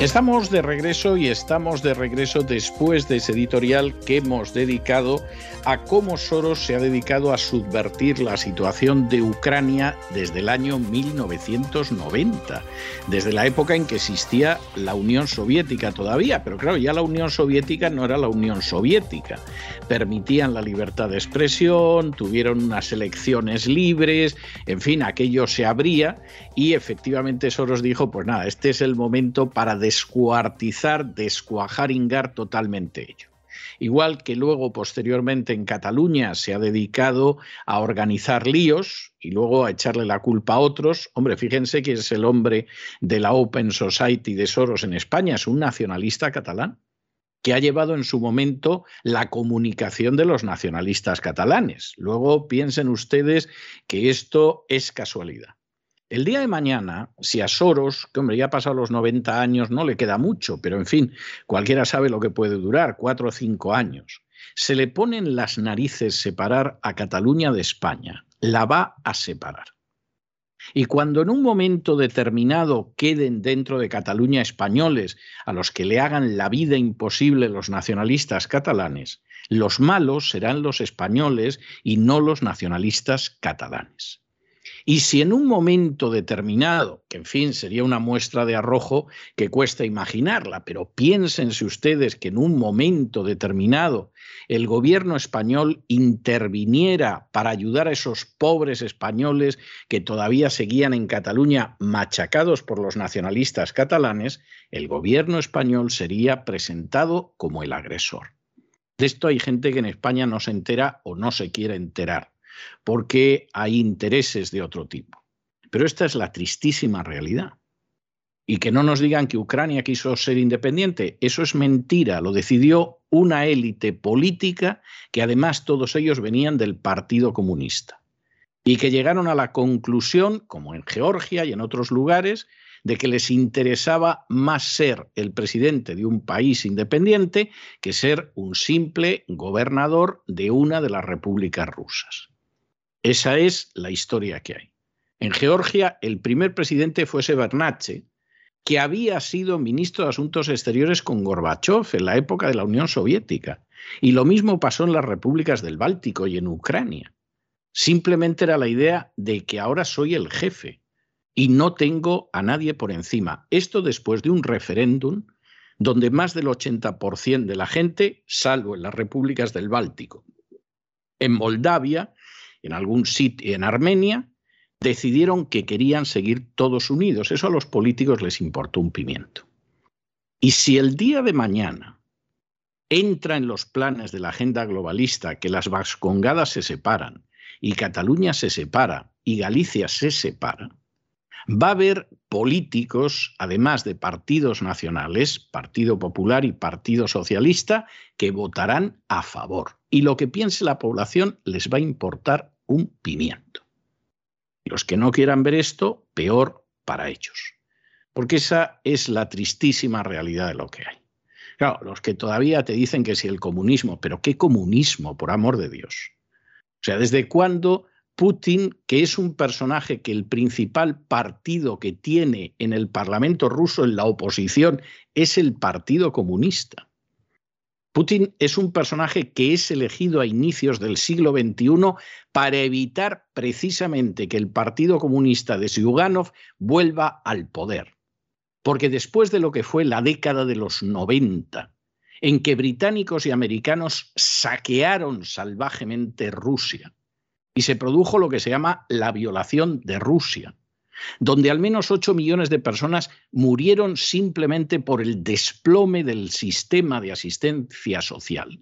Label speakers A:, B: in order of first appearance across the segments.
A: Estamos de regreso y estamos de regreso después de ese editorial que hemos dedicado a cómo Soros se ha dedicado a subvertir la situación de Ucrania desde el año 1990, desde la época en que existía la Unión Soviética todavía, pero claro, ya la Unión Soviética no era la Unión Soviética. Permitían la libertad de expresión, tuvieron unas elecciones libres, en fin, aquello se abría y efectivamente Soros dijo, pues nada, este es el momento para descuartizar, descuajaringar totalmente ello. Igual que luego, posteriormente, en Cataluña se ha dedicado a organizar líos y luego a echarle la culpa a otros. Hombre, fíjense que es el hombre de la Open Society de Soros en España, es un nacionalista catalán que ha llevado en su momento la comunicación de los nacionalistas catalanes. Luego piensen ustedes que esto es casualidad. El día de mañana, si a Soros, que hombre, ya ha pasado los 90 años, no le queda mucho, pero en fin, cualquiera sabe lo que puede durar, cuatro o cinco años, se le ponen las narices separar a Cataluña de España, la va a separar. Y cuando en un momento determinado queden dentro de Cataluña españoles a los que le hagan la vida imposible los nacionalistas catalanes, los malos serán los españoles y no los nacionalistas catalanes. Y si en un momento determinado, que en fin sería una muestra de arrojo que cuesta imaginarla, pero piénsense ustedes que en un momento determinado el gobierno español interviniera para ayudar a esos pobres españoles que todavía seguían en Cataluña machacados por los nacionalistas catalanes, el gobierno español sería presentado como el agresor. De esto hay gente que en España no se entera o no se quiere enterar porque hay intereses de otro tipo. Pero esta es la tristísima realidad. Y que no nos digan que Ucrania quiso ser independiente, eso es mentira, lo decidió una élite política que además todos ellos venían del Partido Comunista. Y que llegaron a la conclusión, como en Georgia y en otros lugares, de que les interesaba más ser el presidente de un país independiente que ser un simple gobernador de una de las repúblicas rusas. Esa es la historia que hay. En Georgia, el primer presidente fue Severnache, que había sido ministro de Asuntos Exteriores con Gorbachev en la época de la Unión Soviética. Y lo mismo pasó en las repúblicas del Báltico y en Ucrania. Simplemente era la idea de que ahora soy el jefe y no tengo a nadie por encima. Esto después de un referéndum donde más del 80% de la gente, salvo en las repúblicas del Báltico, en Moldavia, en algún sitio en Armenia, decidieron que querían seguir todos unidos. Eso a los políticos les importó un pimiento. Y si el día de mañana entra en los planes de la agenda globalista que las Vascongadas se separan y Cataluña se separa y Galicia se separa, va a haber políticos, además de partidos nacionales, Partido Popular y Partido Socialista, que votarán a favor. Y lo que piense la población les va a importar un pimiento. Los que no quieran ver esto, peor para ellos. Porque esa es la tristísima realidad de lo que hay. Claro, los que todavía te dicen que si el comunismo, pero ¿qué comunismo, por amor de Dios? O sea, ¿desde cuándo Putin, que es un personaje que el principal partido que tiene en el Parlamento ruso en la oposición es el Partido Comunista? Putin es un personaje que es elegido a inicios del siglo XXI para evitar precisamente que el Partido Comunista de Zyuganov vuelva al poder. Porque después de lo que fue la década de los 90, en que británicos y americanos saquearon salvajemente Rusia y se produjo lo que se llama la violación de Rusia, donde al menos 8 millones de personas murieron simplemente por el desplome del sistema de asistencia social.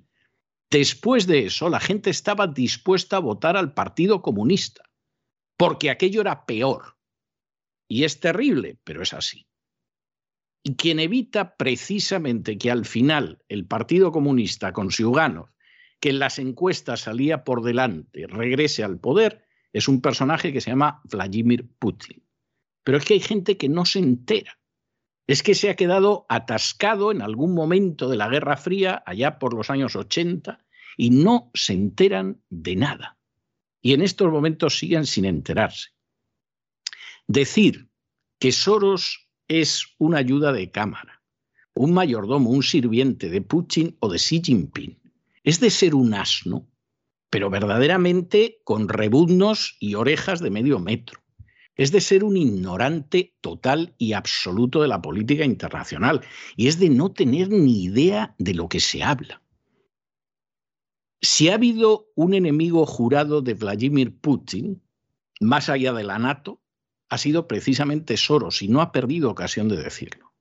A: Después de eso, la gente estaba dispuesta a votar al Partido Comunista, porque aquello era peor. Y es terrible, pero es así. Y quien evita precisamente que al final el Partido Comunista con Siuganov que en las encuestas salía por delante, regrese al poder, es un personaje que se llama Vladimir Putin. Pero es que hay gente que no se entera. Es que se ha quedado atascado en algún momento de la Guerra Fría, allá por los años 80, y no se enteran de nada. Y en estos momentos siguen sin enterarse. Decir que Soros es una ayuda de cámara, un mayordomo, un sirviente de Putin o de Xi Jinping, es de ser un asno, pero verdaderamente con rebuznos y orejas de medio metro. Es de ser un ignorante total y absoluto de la política internacional y es de no tener ni idea de lo que se habla. Si ha habido un enemigo jurado de Vladimir Putin, más allá de la NATO, ha sido precisamente Soros y no ha perdido ocasión de decirlo.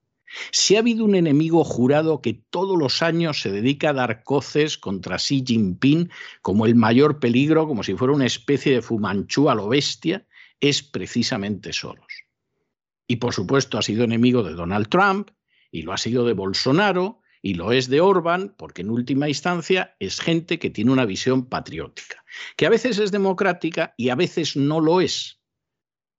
A: Si ha habido un enemigo jurado que todos los años se dedica a dar coces contra Xi Jinping como el mayor peligro, como si fuera una especie de Fumanchú a lo bestia, es precisamente Soros. Y por supuesto ha sido enemigo de Donald Trump y lo ha sido de Bolsonaro y lo es de Orban, porque en última instancia es gente que tiene una visión patriótica, que a veces es democrática y a veces no lo es.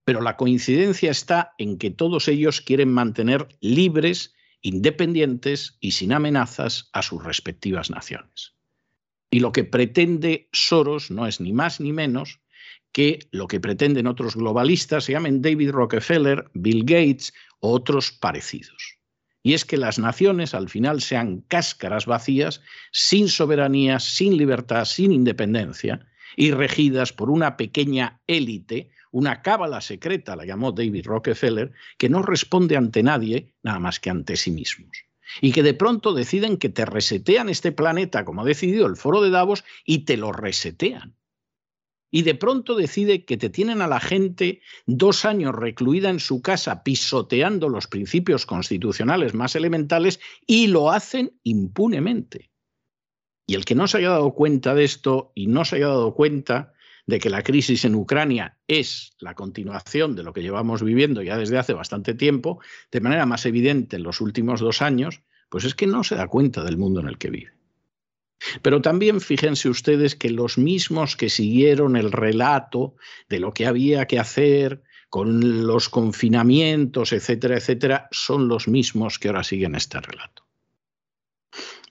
A: Pero la coincidencia está en que todos ellos quieren mantener libres, independientes y sin amenazas a sus respectivas naciones. Y lo que pretende Soros no es ni más ni menos que lo que pretenden otros globalistas, se llamen David Rockefeller, Bill Gates o otros parecidos y es que las naciones al final sean cáscaras vacías, sin soberanía, sin libertad, sin independencia, y regidas por una pequeña élite, una cábala secreta, la llamó David Rockefeller, que no responde ante nadie nada más que ante sí mismos. Y que de pronto deciden que te resetean este planeta, como ha decidido el foro de Davos, y te lo resetean y de pronto decide que te tienen a la gente dos años recluida en su casa pisoteando los principios constitucionales más elementales y lo hacen impunemente. Y el que no se haya dado cuenta de esto y no se haya dado cuenta de que la crisis en Ucrania es la continuación de lo que llevamos viviendo ya desde hace bastante tiempo, de manera más evidente en los últimos dos años, pues es que no se da cuenta del mundo en el que vive. Pero también fíjense ustedes que los mismos que siguieron el relato de lo que había que hacer con los confinamientos, etcétera, etcétera, son los mismos que ahora siguen este relato.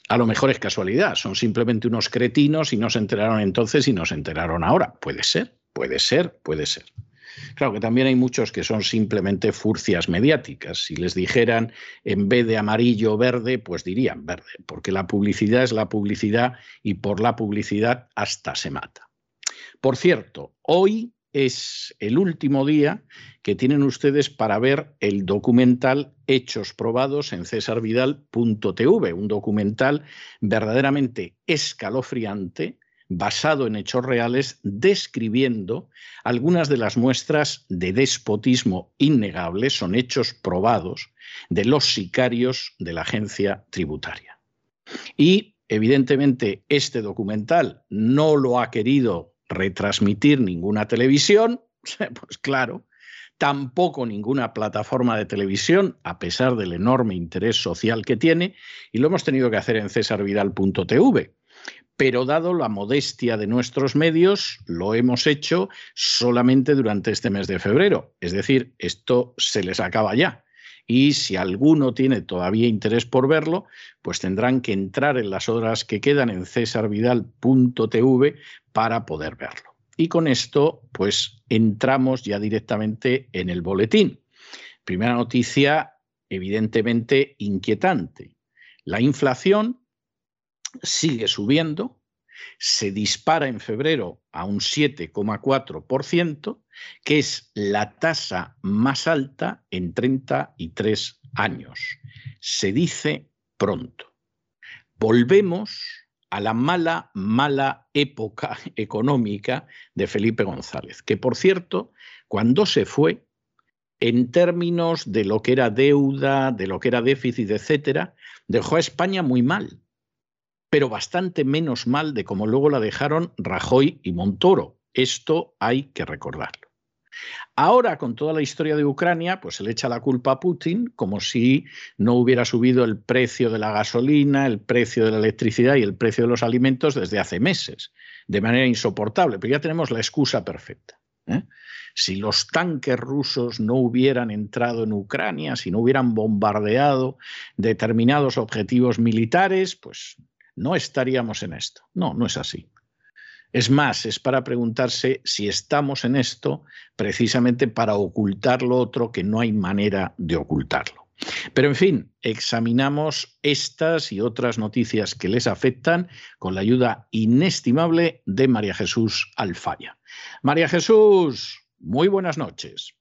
A: A lo mejor es casualidad, son simplemente unos cretinos y no se enteraron entonces y no se enteraron ahora. Puede ser, puede ser, puede ser. Claro que también hay muchos que son simplemente furcias mediáticas. Si les dijeran en vez de amarillo verde, pues dirían verde, porque la publicidad es la publicidad y por la publicidad hasta se mata. Por cierto, hoy es el último día que tienen ustedes para ver el documental Hechos Probados en cesarvidal.tv, un documental verdaderamente escalofriante basado en hechos reales, describiendo algunas de las muestras de despotismo innegable, son hechos probados, de los sicarios de la agencia tributaria. Y evidentemente este documental no lo ha querido retransmitir ninguna televisión, pues claro, tampoco ninguna plataforma de televisión, a pesar del enorme interés social que tiene, y lo hemos tenido que hacer en cesarvidal.tv pero dado la modestia de nuestros medios, lo hemos hecho solamente durante este mes de febrero. Es decir, esto se les acaba ya. Y si alguno tiene todavía interés por verlo, pues tendrán que entrar en las horas que quedan en cesarvidal.tv para poder verlo. Y con esto, pues entramos ya directamente en el boletín. Primera noticia, evidentemente inquietante. La inflación sigue subiendo, se dispara en febrero a un 7,4%, que es la tasa más alta en 33 años. Se dice pronto. Volvemos a la mala, mala época económica de Felipe González, que por cierto, cuando se fue, en términos de lo que era deuda, de lo que era déficit, etcétera, dejó a España muy mal pero bastante menos mal de como luego la dejaron Rajoy y Montoro. Esto hay que recordarlo. Ahora, con toda la historia de Ucrania, pues se le echa la culpa a Putin como si no hubiera subido el precio de la gasolina, el precio de la electricidad y el precio de los alimentos desde hace meses, de manera insoportable. Pero ya tenemos la excusa perfecta. ¿eh? Si los tanques rusos no hubieran entrado en Ucrania, si no hubieran bombardeado determinados objetivos militares, pues no estaríamos en esto. No, no es así. Es más, es para preguntarse si estamos en esto precisamente para ocultar lo otro que no hay manera de ocultarlo. Pero en fin, examinamos estas y otras noticias que les afectan con la ayuda inestimable de María Jesús Alfaya. María Jesús, muy buenas noches.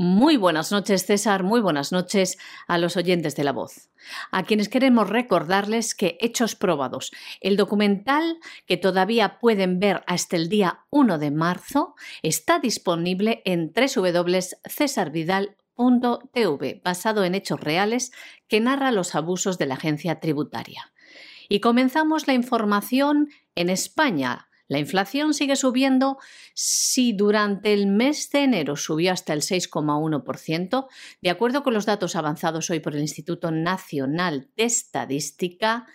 B: Muy buenas noches, César. Muy buenas noches a los oyentes de la voz. A quienes queremos recordarles que Hechos Probados, el documental que todavía pueden ver hasta el día 1 de marzo, está disponible en www.cesarvidal.tv, basado en hechos reales que narra los abusos de la agencia tributaria. Y comenzamos la información en España, la inflación sigue subiendo. Si durante el mes de enero subió hasta el 6,1%, de acuerdo con los datos avanzados hoy por el Instituto Nacional de Estadística,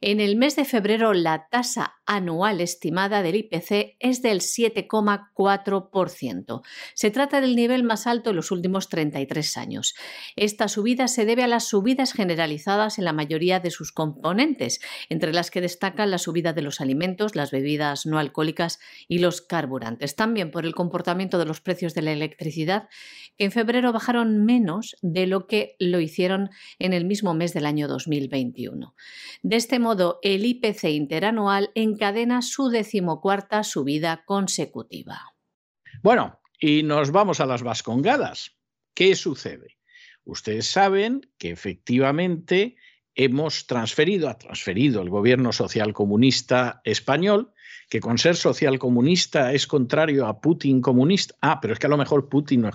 B: en el mes de febrero la tasa anual estimada del IPC es del 7,4%. Se trata del nivel más alto en los últimos 33 años. Esta subida se debe a las subidas generalizadas en la mayoría de sus componentes, entre las que destacan la subida de los alimentos, las bebidas no alcohólicas y los carburantes. También por el comportamiento de los precios de la electricidad, que en febrero bajaron menos de lo que lo hicieron en el mismo mes del año 2021. De este modo, el IPC interanual encadena su decimocuarta subida consecutiva.
A: Bueno, y nos vamos a las vascongadas. ¿Qué sucede? Ustedes saben que efectivamente hemos transferido, ha transferido el gobierno social comunista español que con ser socialcomunista es contrario a Putin comunista. Ah, pero es que a lo mejor Putin no es,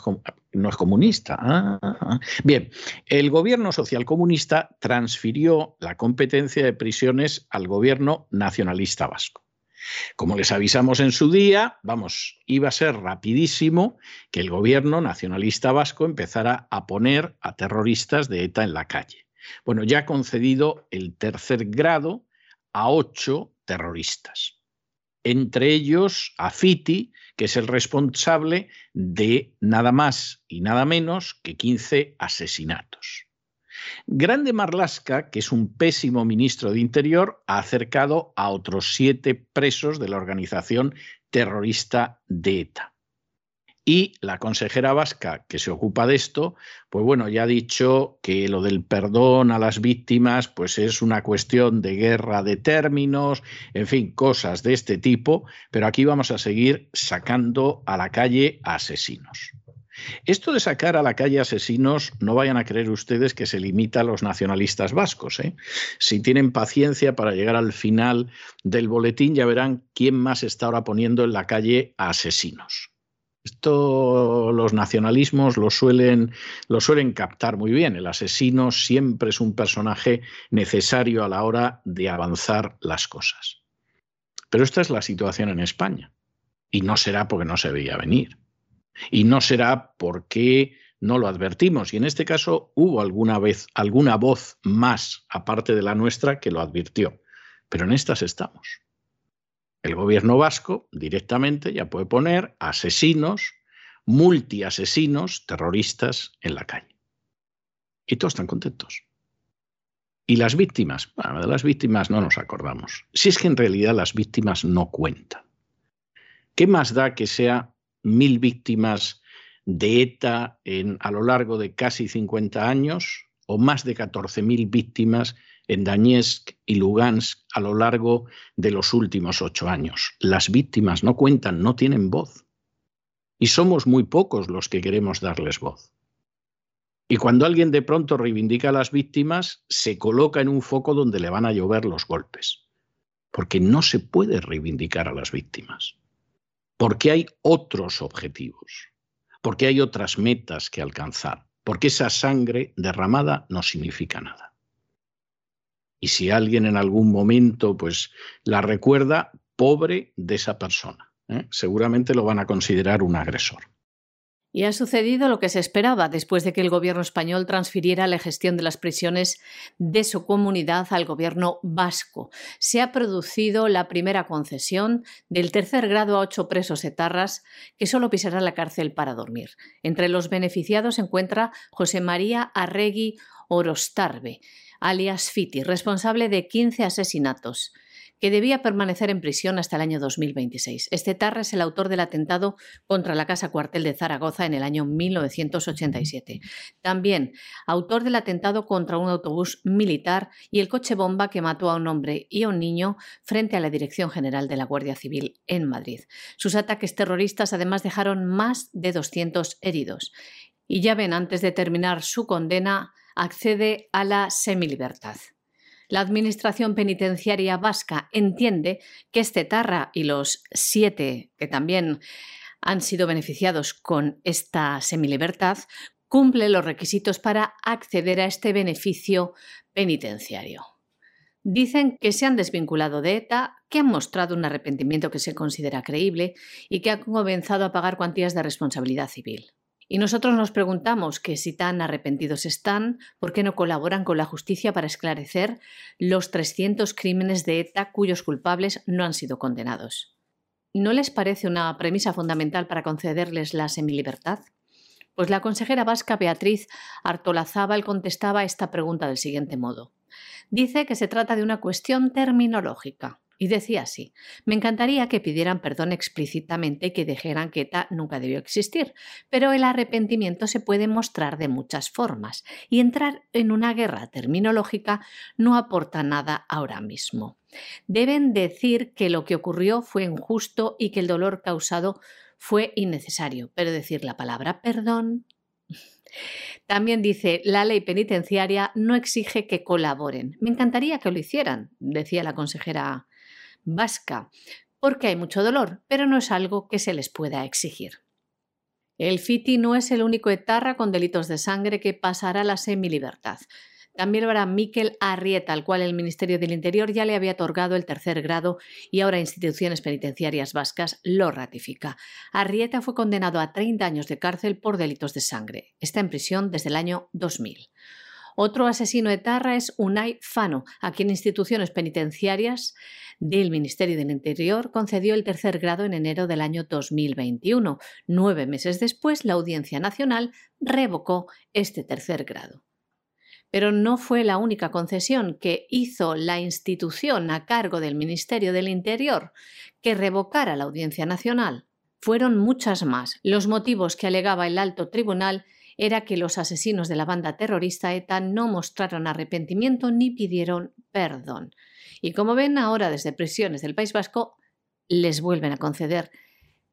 A: no es comunista. Ah. Bien, el gobierno socialcomunista transfirió la competencia de prisiones al gobierno nacionalista vasco. Como les avisamos en su día, vamos, iba a ser rapidísimo que el gobierno nacionalista vasco empezara a poner a terroristas de ETA en la calle. Bueno, ya ha concedido el tercer grado a ocho terroristas entre ellos a Fiti, que es el responsable de nada más y nada menos que 15 asesinatos. Grande Marlasca, que es un pésimo ministro de Interior, ha acercado a otros siete presos de la organización terrorista de ETA. Y la consejera vasca que se ocupa de esto, pues bueno, ya ha dicho que lo del perdón a las víctimas, pues es una cuestión de guerra de términos, en fin, cosas de este tipo, pero aquí vamos a seguir sacando a la calle asesinos. Esto de sacar a la calle asesinos, no vayan a creer ustedes que se limita a los nacionalistas vascos. ¿eh? Si tienen paciencia para llegar al final del boletín, ya verán quién más está ahora poniendo en la calle a asesinos. Esto los nacionalismos lo suelen, suelen captar muy bien. El asesino siempre es un personaje necesario a la hora de avanzar las cosas. Pero esta es la situación en España. Y no será porque no se veía venir. Y no será porque no lo advertimos. Y en este caso hubo alguna vez alguna voz más, aparte de la nuestra, que lo advirtió. Pero en estas estamos el gobierno vasco directamente ya puede poner asesinos, multiasesinos, terroristas en la calle. Y todos están contentos. ¿Y las víctimas? Bueno, de las víctimas no nos acordamos. Si es que en realidad las víctimas no cuentan. ¿Qué más da que sea mil víctimas de ETA a lo largo de casi 50 años o más de 14.000 víctimas en Donetsk y Lugansk a lo largo de los últimos ocho años. Las víctimas no cuentan, no tienen voz. Y somos muy pocos los que queremos darles voz. Y cuando alguien de pronto reivindica a las víctimas, se coloca en un foco donde le van a llover los golpes. Porque no se puede reivindicar a las víctimas. Porque hay otros objetivos. Porque hay otras metas que alcanzar. Porque esa sangre derramada no significa nada y si alguien en algún momento pues la recuerda, pobre de esa persona. ¿eh? Seguramente lo van a considerar un agresor.
B: Y ha sucedido lo que se esperaba después de que el gobierno español transfiriera la gestión de las prisiones de su comunidad al gobierno vasco. Se ha producido la primera concesión del tercer grado a ocho presos etarras que solo pisarán la cárcel para dormir. Entre los beneficiados se encuentra José María Arregui Orostarbe, alias Fiti, responsable de 15 asesinatos que debía permanecer en prisión hasta el año 2026. Este Tarra es el autor del atentado contra la Casa Cuartel de Zaragoza en el año 1987. También autor del atentado contra un autobús militar y el coche bomba que mató a un hombre y a un niño frente a la Dirección General de la Guardia Civil en Madrid. Sus ataques terroristas además dejaron más de 200 heridos. Y ya ven, antes de terminar su condena, accede a la semilibertad. La Administración Penitenciaria Vasca entiende que este Tarra y los siete que también han sido beneficiados con esta semilibertad cumplen los requisitos para acceder a este beneficio penitenciario. Dicen que se han desvinculado de ETA, que han mostrado un arrepentimiento que se considera creíble y que han comenzado a pagar cuantías de responsabilidad civil. Y nosotros nos preguntamos que si tan arrepentidos están, ¿por qué no colaboran con la justicia para esclarecer los 300 crímenes de ETA cuyos culpables no han sido condenados? ¿No les parece una premisa fundamental para concederles la semilibertad? Pues la consejera vasca Beatriz Artolazábal contestaba esta pregunta del siguiente modo. Dice que se trata de una cuestión terminológica. Y decía así, me encantaría que pidieran perdón explícitamente y que dijeran que ETA nunca debió existir, pero el arrepentimiento se puede mostrar de muchas formas y entrar en una guerra terminológica no aporta nada ahora mismo. Deben decir que lo que ocurrió fue injusto y que el dolor causado fue innecesario, pero decir la palabra perdón también dice, la ley penitenciaria no exige que colaboren. Me encantaría que lo hicieran, decía la consejera vasca, porque hay mucho dolor, pero no es algo que se les pueda exigir. El FITI no es el único etarra con delitos de sangre que pasará la semilibertad. También lo hará Miquel Arrieta, al cual el Ministerio del Interior ya le había otorgado el tercer grado y ahora instituciones penitenciarias vascas lo ratifica. Arrieta fue condenado a 30 años de cárcel por delitos de sangre. Está en prisión desde el año 2000. Otro asesino etarra es Unai Fano, a quien instituciones penitenciarias del Ministerio del Interior concedió el tercer grado en enero del año 2021. Nueve meses después, la Audiencia Nacional revocó este tercer grado. Pero no fue la única concesión que hizo la institución a cargo del Ministerio del Interior que revocara la Audiencia Nacional. Fueron muchas más. Los motivos que alegaba el alto tribunal era que los asesinos de la banda terrorista ETA no mostraron arrepentimiento ni pidieron perdón. Y como ven ahora desde prisiones del País Vasco, les vuelven a conceder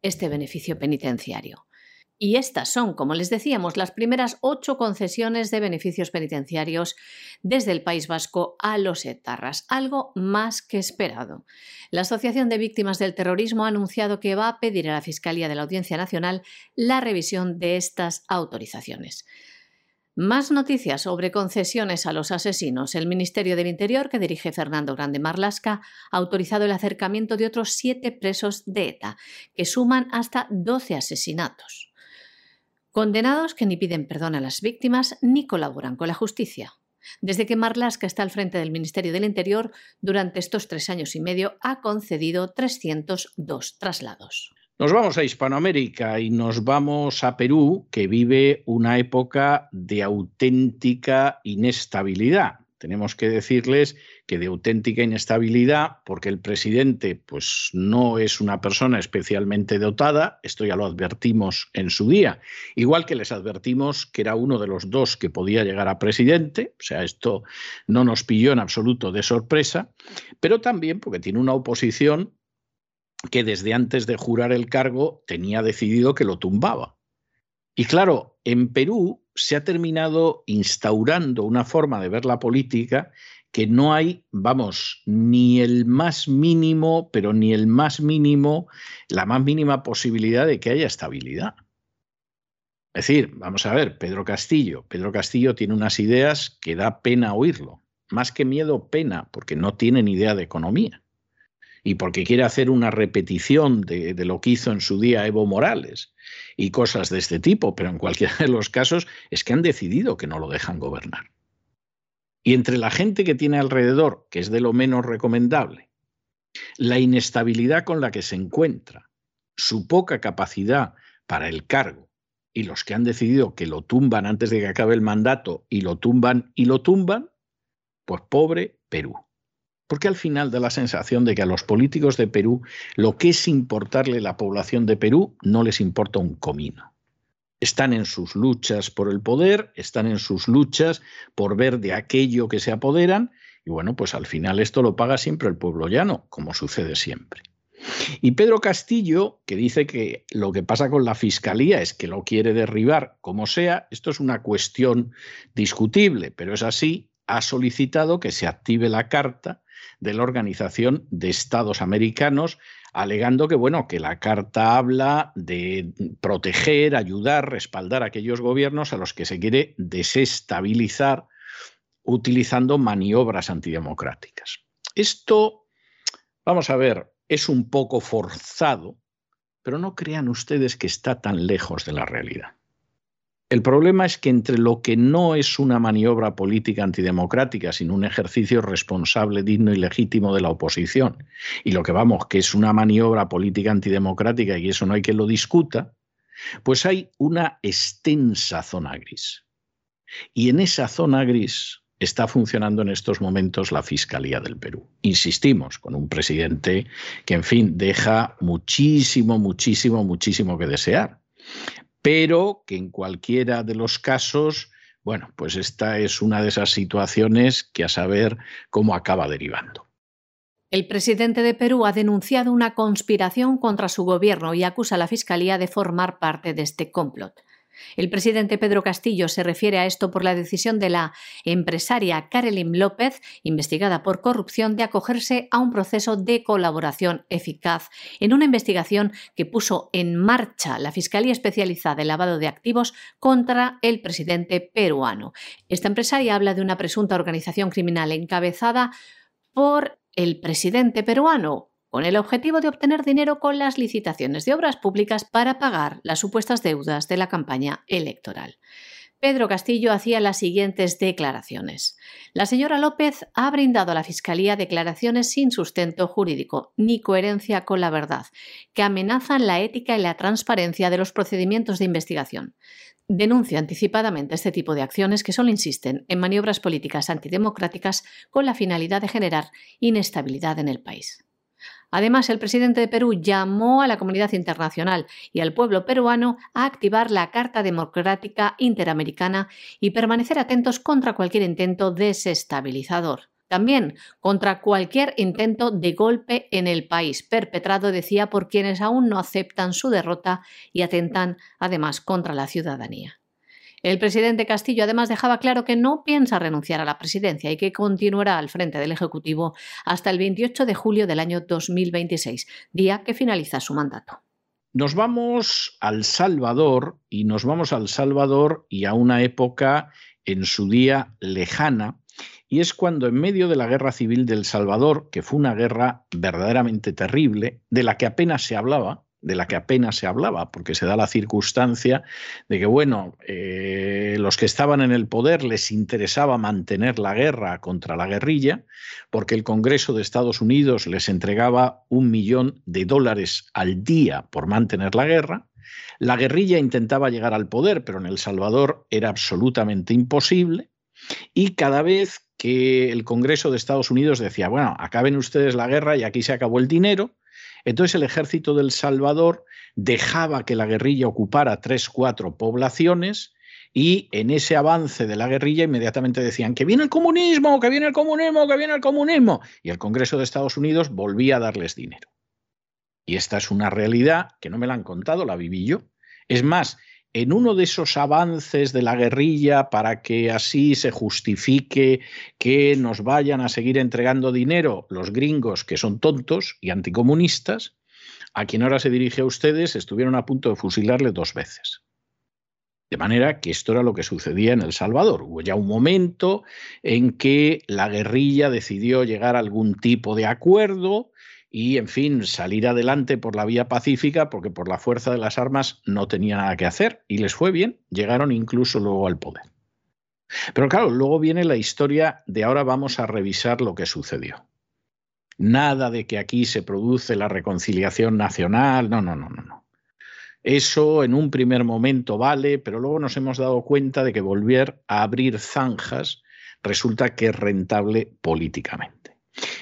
B: este beneficio penitenciario. Y estas son, como les decíamos, las primeras ocho concesiones de beneficios penitenciarios desde el País Vasco a los etarras, algo más que esperado. La Asociación de Víctimas del Terrorismo ha anunciado que va a pedir a la Fiscalía de la Audiencia Nacional la revisión de estas autorizaciones. Más noticias sobre concesiones a los asesinos. El Ministerio del Interior, que dirige Fernando Grande Marlasca, ha autorizado el acercamiento de otros siete presos de ETA, que suman hasta 12 asesinatos. Condenados que ni piden perdón a las víctimas ni colaboran con la justicia. Desde que Marlaska está al frente del Ministerio del Interior, durante estos tres años y medio ha concedido 302 traslados.
A: Nos vamos a Hispanoamérica y nos vamos a Perú, que vive una época de auténtica inestabilidad. Tenemos que decirles que de auténtica inestabilidad, porque el presidente pues, no es una persona especialmente dotada, esto ya lo advertimos en su día, igual que les advertimos que era uno de los dos que podía llegar a presidente, o sea, esto no nos pilló en absoluto de sorpresa, pero también porque tiene una oposición que desde antes de jurar el cargo tenía decidido que lo tumbaba. Y claro, en Perú se ha terminado instaurando una forma de ver la política que no hay, vamos, ni el más mínimo, pero ni el más mínimo, la más mínima posibilidad de que haya estabilidad. Es decir, vamos a ver, Pedro Castillo. Pedro Castillo tiene unas ideas que da pena oírlo. Más que miedo, pena, porque no tiene ni idea de economía. Y porque quiere hacer una repetición de, lo que hizo en su día Evo Morales y cosas de este tipo, pero en cualquiera de los casos es que han decidido que no lo dejan gobernar. Y entre la gente que tiene alrededor, que es de lo menos recomendable, la inestabilidad con la que se encuentra, su poca capacidad para el cargo y los que han decidido que lo tumban antes de que acabe el mandato y lo tumban y lo tumban, pues pobre Perú. Porque al final da la sensación de que a los políticos de Perú lo que es importarle la población de Perú no les importa un comino. Están en sus luchas por el poder, están en sus luchas por ver de aquello que se apoderan y bueno, pues al final esto lo paga siempre el pueblo llano, como sucede siempre. Y Pedro Castillo, que dice que lo que pasa con la Fiscalía es que lo quiere derribar como sea, esto es una cuestión discutible, pero es así, ha solicitado que se active la carta de la Organización de Estados Americanos, alegando que bueno, que la carta habla de proteger, ayudar, respaldar a aquellos gobiernos a los que se quiere desestabilizar utilizando maniobras antidemocráticas. Esto, vamos a ver, es un poco forzado, pero no crean ustedes que está tan lejos de la realidad. El problema es que entre lo que no es una maniobra política antidemocrática, sino un ejercicio responsable, digno y legítimo de la oposición, y lo que vamos, que es una maniobra política antidemocrática y eso no hay que lo discuta, pues hay una extensa zona gris. Y en esa zona gris está funcionando en estos momentos la Fiscalía del Perú. Insistimos, con un presidente que, en fin, deja muchísimo, muchísimo, muchísimo que desear, pero que en cualquiera de los casos, bueno, pues esta es una de esas situaciones que a saber cómo acaba derivando.
B: El presidente de Perú ha denunciado una conspiración contra su gobierno y acusa a la Fiscalía de formar parte de este complot. El presidente Pedro Castillo se refiere a esto por la decisión de la empresaria Karelin López, investigada por corrupción, de acogerse a un proceso de colaboración eficaz en una investigación que puso en marcha la Fiscalía Especializada en Lavado de Activos contra el presidente peruano. Esta empresaria habla de una presunta organización criminal encabezada por el presidente peruano, con el objetivo de obtener dinero con las licitaciones de obras públicas para pagar las supuestas deudas de la campaña electoral. Pedro Castillo hacía las siguientes declaraciones. La señora López ha brindado a la Fiscalía declaraciones sin sustento jurídico ni coherencia con la verdad, que amenazan la ética y la transparencia de los procedimientos de investigación. Denuncia anticipadamente este tipo de acciones que solo insisten en maniobras políticas antidemocráticas con la finalidad de generar inestabilidad en el país. Además, el presidente de Perú llamó a la comunidad internacional y al pueblo peruano a activar la Carta Democrática Interamericana y permanecer atentos contra cualquier intento desestabilizador. También contra cualquier intento de golpe en el país, perpetrado, decía, por quienes aún no aceptan su derrota y atentan además contra la ciudadanía. El presidente Castillo además dejaba claro que no piensa renunciar a la presidencia y que continuará al frente del Ejecutivo hasta el 28 de julio del año 2026, día que finaliza su mandato.
A: Nos vamos al Salvador y nos vamos al Salvador y a una época en su día lejana, y es cuando en medio de la guerra civil del Salvador, que fue una guerra verdaderamente terrible, de la que apenas se hablaba, de la que apenas se hablaba, porque se da la circunstancia de que, bueno, eh, los que estaban en el poder les interesaba mantener la guerra contra la guerrilla, porque el Congreso de Estados Unidos les entregaba un millón de dólares al día por mantener la guerra. La guerrilla intentaba llegar al poder, pero en El Salvador era absolutamente imposible. Y cada vez que el Congreso de Estados Unidos decía, bueno, acaben ustedes la guerra y aquí se acabó el dinero, entonces el ejército del Salvador dejaba que la guerrilla ocupara tres, cuatro poblaciones y en ese avance de la guerrilla inmediatamente decían que viene el comunismo, que viene el comunismo, que viene el comunismo. Y el Congreso de Estados Unidos volvía a darles dinero. Y esta es una realidad que no me la han contado, la viví yo. Es más, en uno de esos avances de la guerrilla para que así se justifique que nos vayan a seguir entregando dinero los gringos que son tontos y anticomunistas, a quien ahora se dirige a ustedes, estuvieron a punto de fusilarle dos veces. De manera que esto era lo que sucedía en El Salvador. Hubo ya un momento en que la guerrilla decidió llegar a algún tipo de acuerdo y, en fin, salir adelante por la vía pacífica porque por la fuerza de las armas no tenía nada que hacer y les fue bien, llegaron incluso luego al poder. Pero claro, luego viene la historia de ahora vamos a revisar lo que sucedió. Nada de que aquí se produce la reconciliación nacional, no, no, no, no, no. Eso en un primer momento vale, pero luego nos hemos dado cuenta de que volver a abrir zanjas resulta que es rentable políticamente.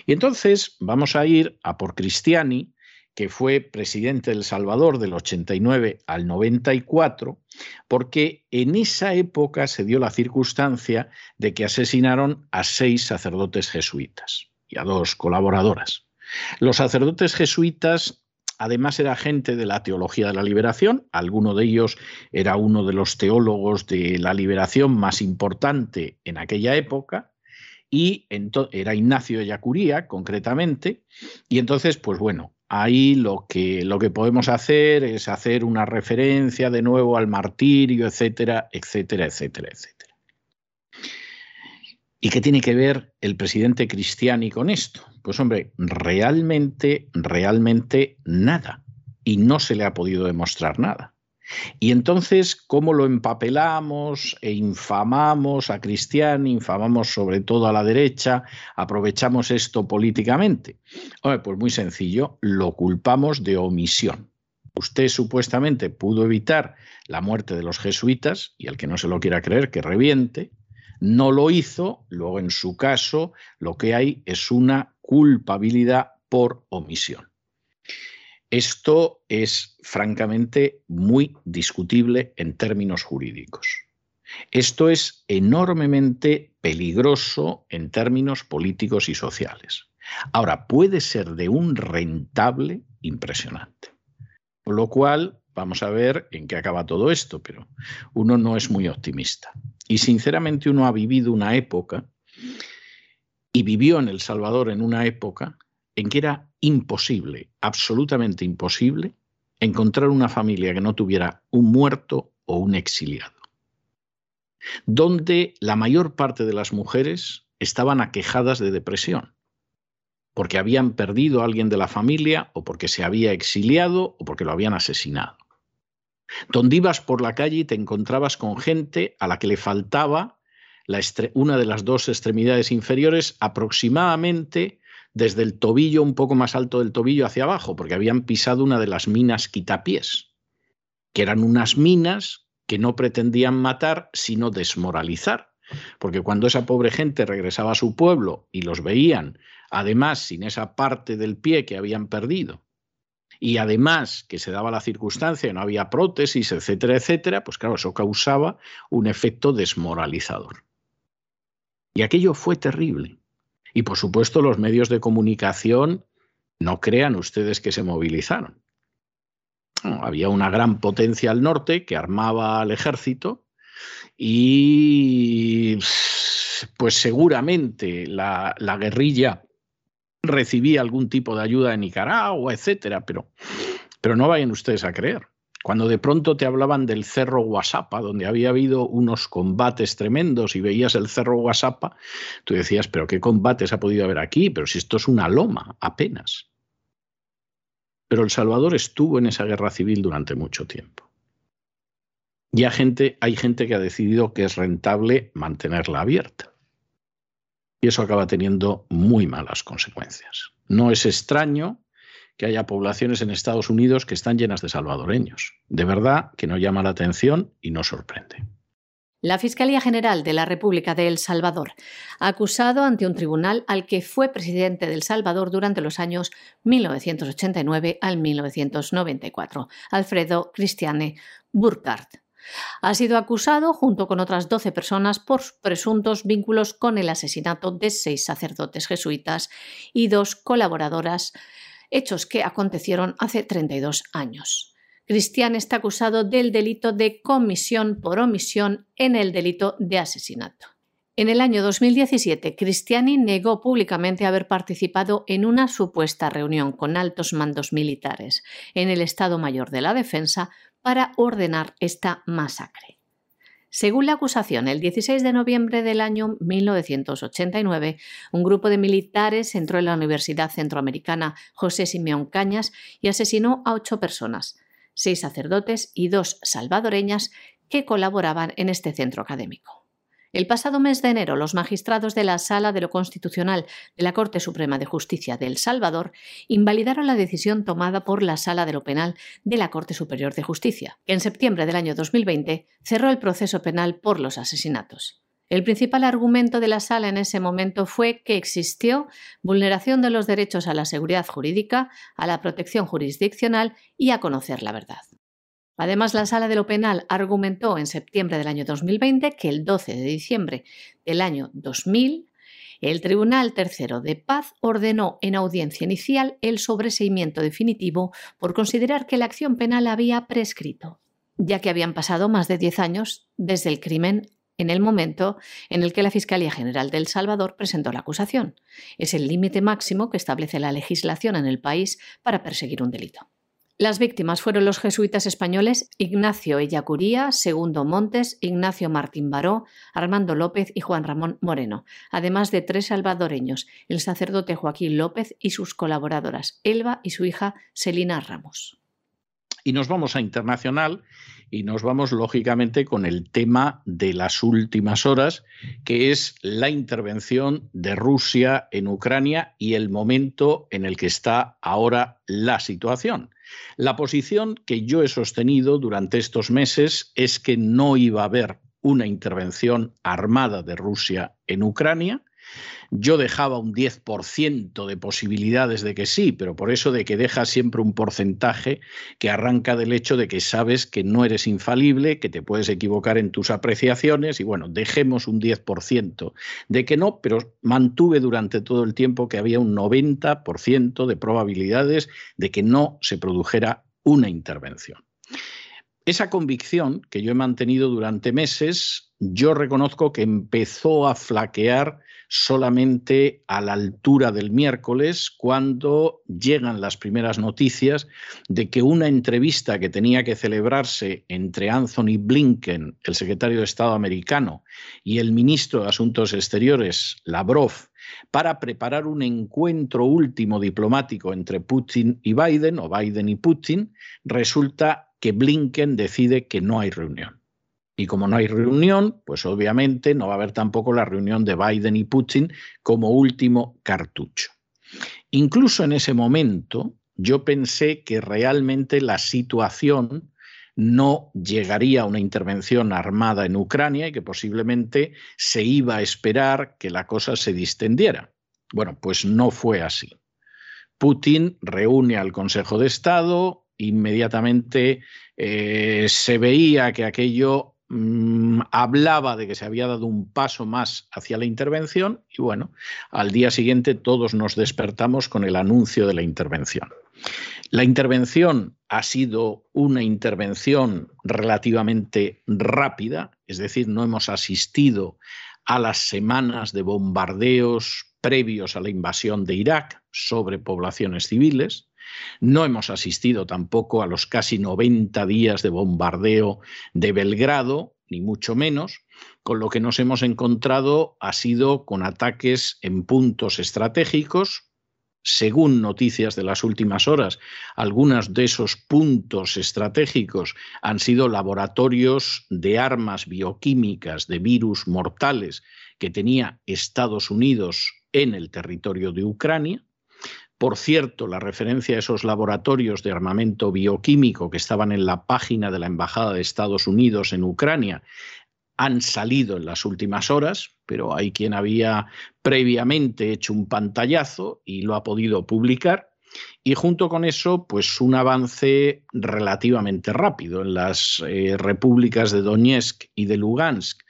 A: Y entonces vamos a ir a por Cristiani, que fue presidente del Salvador del 89 al 94, porque en esa época se dio la circunstancia de que asesinaron a seis sacerdotes jesuitas y a dos colaboradoras. Los sacerdotes jesuitas además era gente de la teología de la liberación, alguno de ellos era uno de los teólogos de la liberación más importante en aquella época, y era Ignacio Yacuría, concretamente, y entonces, pues bueno, ahí lo que, lo que podemos hacer es hacer una referencia de nuevo al martirio, etcétera, etcétera, etcétera, etcétera. ¿Y qué tiene que ver el presidente Cristiani con esto? Pues hombre, realmente, realmente nada. Y no se le ha podido demostrar nada. Y entonces, ¿cómo lo empapelamos e infamamos a Cristiani, infamamos sobre todo a la derecha, aprovechamos esto políticamente? pues muy sencillo, lo culpamos de omisión. Usted supuestamente pudo evitar la muerte de los jesuitas, y el que no se lo quiera creer, que reviente, no lo hizo, luego en su caso lo que hay es una culpabilidad por omisión. Esto es francamente muy discutible en términos jurídicos. Esto es enormemente peligroso en términos políticos y sociales. Ahora, puede ser de un rentable impresionante. Con lo cual, vamos a ver en qué acaba todo esto, pero uno no es muy optimista. Y sinceramente uno ha vivido una época y vivió en El Salvador en una época en que era imposible, absolutamente imposible, encontrar una familia que no tuviera un muerto o un exiliado, donde la mayor parte de las mujeres estaban aquejadas de depresión, porque habían perdido a alguien de la familia o porque se había exiliado o porque lo habían asesinado. Donde ibas por la calle y te encontrabas con gente a la que le faltaba una de las dos extremidades inferiores aproximadamente desde el tobillo, un poco más alto del tobillo hacia abajo, porque habían pisado una de las minas quitapiés, que eran unas minas que no pretendían matar, sino desmoralizar. Porque cuando esa pobre gente regresaba a su pueblo y los veían, además sin esa parte del pie que habían perdido, y además que se daba la circunstancia, no había prótesis, etcétera, etcétera, pues claro, eso causaba un efecto desmoralizador. Y aquello fue terrible. Y por supuesto los medios de comunicación, no crean ustedes que se movilizaron. había una gran potencia al norte que armaba al ejército y pues seguramente la, la guerrilla recibía algún tipo de ayuda de Nicaragua, etcétera, pero, pero no vayan ustedes a creer. Cuando de pronto te hablaban del cerro Guasapa, donde había habido unos combates tremendos y veías el cerro Guasapa, tú decías, pero ¿qué combates ha podido haber aquí? Pero si esto es una loma, apenas. Pero El Salvador estuvo en esa guerra civil durante mucho tiempo. Y hay gente, hay gente que ha decidido que es rentable mantenerla abierta. Y eso acaba teniendo muy malas consecuencias. No es extraño que haya poblaciones en Estados Unidos que están llenas de salvadoreños. De verdad que no llama la atención y no sorprende.
B: La Fiscalía General de la República de El Salvador ha acusado ante un tribunal al que fue presidente de El Salvador durante los años 1989 al 1994, Alfredo Cristiane Burkhardt. Ha sido acusado, junto con otras 12 personas, por presuntos vínculos con el asesinato de seis sacerdotes jesuitas y dos colaboradoras hechos que acontecieron hace 32 años. Cristian está acusado del delito de comisión por omisión en el delito de asesinato. En el año 2017, Cristiani negó públicamente haber participado en una supuesta reunión con altos mandos militares en el Estado Mayor de la Defensa para ordenar esta masacre. Según la acusación, el 16 de noviembre del año 1989, un grupo de militares entró en la Universidad Centroamericana José Simeón Cañas y asesinó a ocho personas, seis sacerdotes y dos salvadoreñas que colaboraban en este centro académico. El pasado mes de enero, los magistrados de la Sala de lo Constitucional de la Corte Suprema de Justicia de El Salvador invalidaron la decisión tomada por la Sala de lo Penal de la Corte Superior de Justicia, que en septiembre del año 2020 cerró el proceso penal por los asesinatos. El principal argumento de la sala en ese momento fue que existió vulneración de los derechos a la seguridad jurídica, a la protección jurisdiccional y a conocer la verdad. Además, la Sala de lo Penal argumentó en septiembre del año 2020 que el 12 de diciembre del año 2000 el Tribunal Tercero de Paz ordenó en audiencia inicial el sobreseimiento definitivo por considerar que la acción penal había prescrito, ya que habían pasado más de 10 años desde el crimen en el momento en el que la Fiscalía General de El Salvador presentó la acusación. Es el límite máximo que establece la legislación en el país para perseguir un delito. Las víctimas fueron los jesuitas españoles Ignacio Ellacuría, Segundo Montes, Ignacio Martín Baró, Armando López y Juan Ramón Moreno, además de tres salvadoreños, el sacerdote Joaquín López y sus colaboradoras, Elba y su hija Selina Ramos.
A: Y nos vamos a internacional y nos vamos lógicamente con el tema de las últimas horas, que es la intervención de Rusia en Ucrania y el momento en el que está ahora la situación. La posición que yo he sostenido durante estos meses es que no iba a haber una intervención armada de Rusia en Ucrania, yo dejaba un 10% de posibilidades de que sí, pero por eso de que dejas siempre un porcentaje que arranca del hecho de que sabes que no eres infalible, que te puedes equivocar en tus apreciaciones y bueno, dejemos un 10% de que no, pero mantuve durante todo el tiempo que había un 90% de probabilidades de que no se produjera una intervención. Esa convicción que yo he mantenido durante meses, yo reconozco que empezó a flaquear solamente a la altura del miércoles, cuando llegan las primeras noticias de que una entrevista que tenía que celebrarse entre Anthony Blinken, el secretario de Estado americano, y el ministro de Asuntos Exteriores, Lavrov, para preparar un encuentro último diplomático entre Putin y Biden, o Biden y Putin, resulta que Blinken decide que no hay reunión. Y como no hay reunión, pues obviamente no va a haber tampoco la reunión de Biden y Putin como último cartucho. Incluso en ese momento yo pensé que realmente la situación no llegaría a una intervención armada en Ucrania y que posiblemente se iba a esperar que la cosa se distendiera. Bueno, pues no fue así. Putin reúne al Consejo de Estado, inmediatamente eh, se veía que aquello Mm, hablaba de que se había dado un paso más hacia la intervención y bueno, al día siguiente todos nos despertamos con el anuncio de la intervención. La intervención ha sido una intervención relativamente rápida, es decir, no hemos asistido a las semanas de bombardeos previos a la invasión de Irak sobre poblaciones civiles. No hemos asistido tampoco a los casi 90 días de bombardeo de Belgrado, ni mucho menos, con lo que nos hemos encontrado ha sido con ataques en puntos estratégicos. Según noticias de las últimas horas, algunos de esos puntos estratégicos han sido laboratorios de armas bioquímicas de virus mortales que tenía Estados Unidos en el territorio de Ucrania. Por cierto, la referencia a esos laboratorios de armamento bioquímico que estaban en la página de la Embajada de Estados Unidos en Ucrania han salido en las últimas horas, pero hay quien había previamente hecho un pantallazo y lo ha podido publicar. Y junto con eso, pues un avance relativamente rápido en las eh, repúblicas de Donetsk y de Lugansk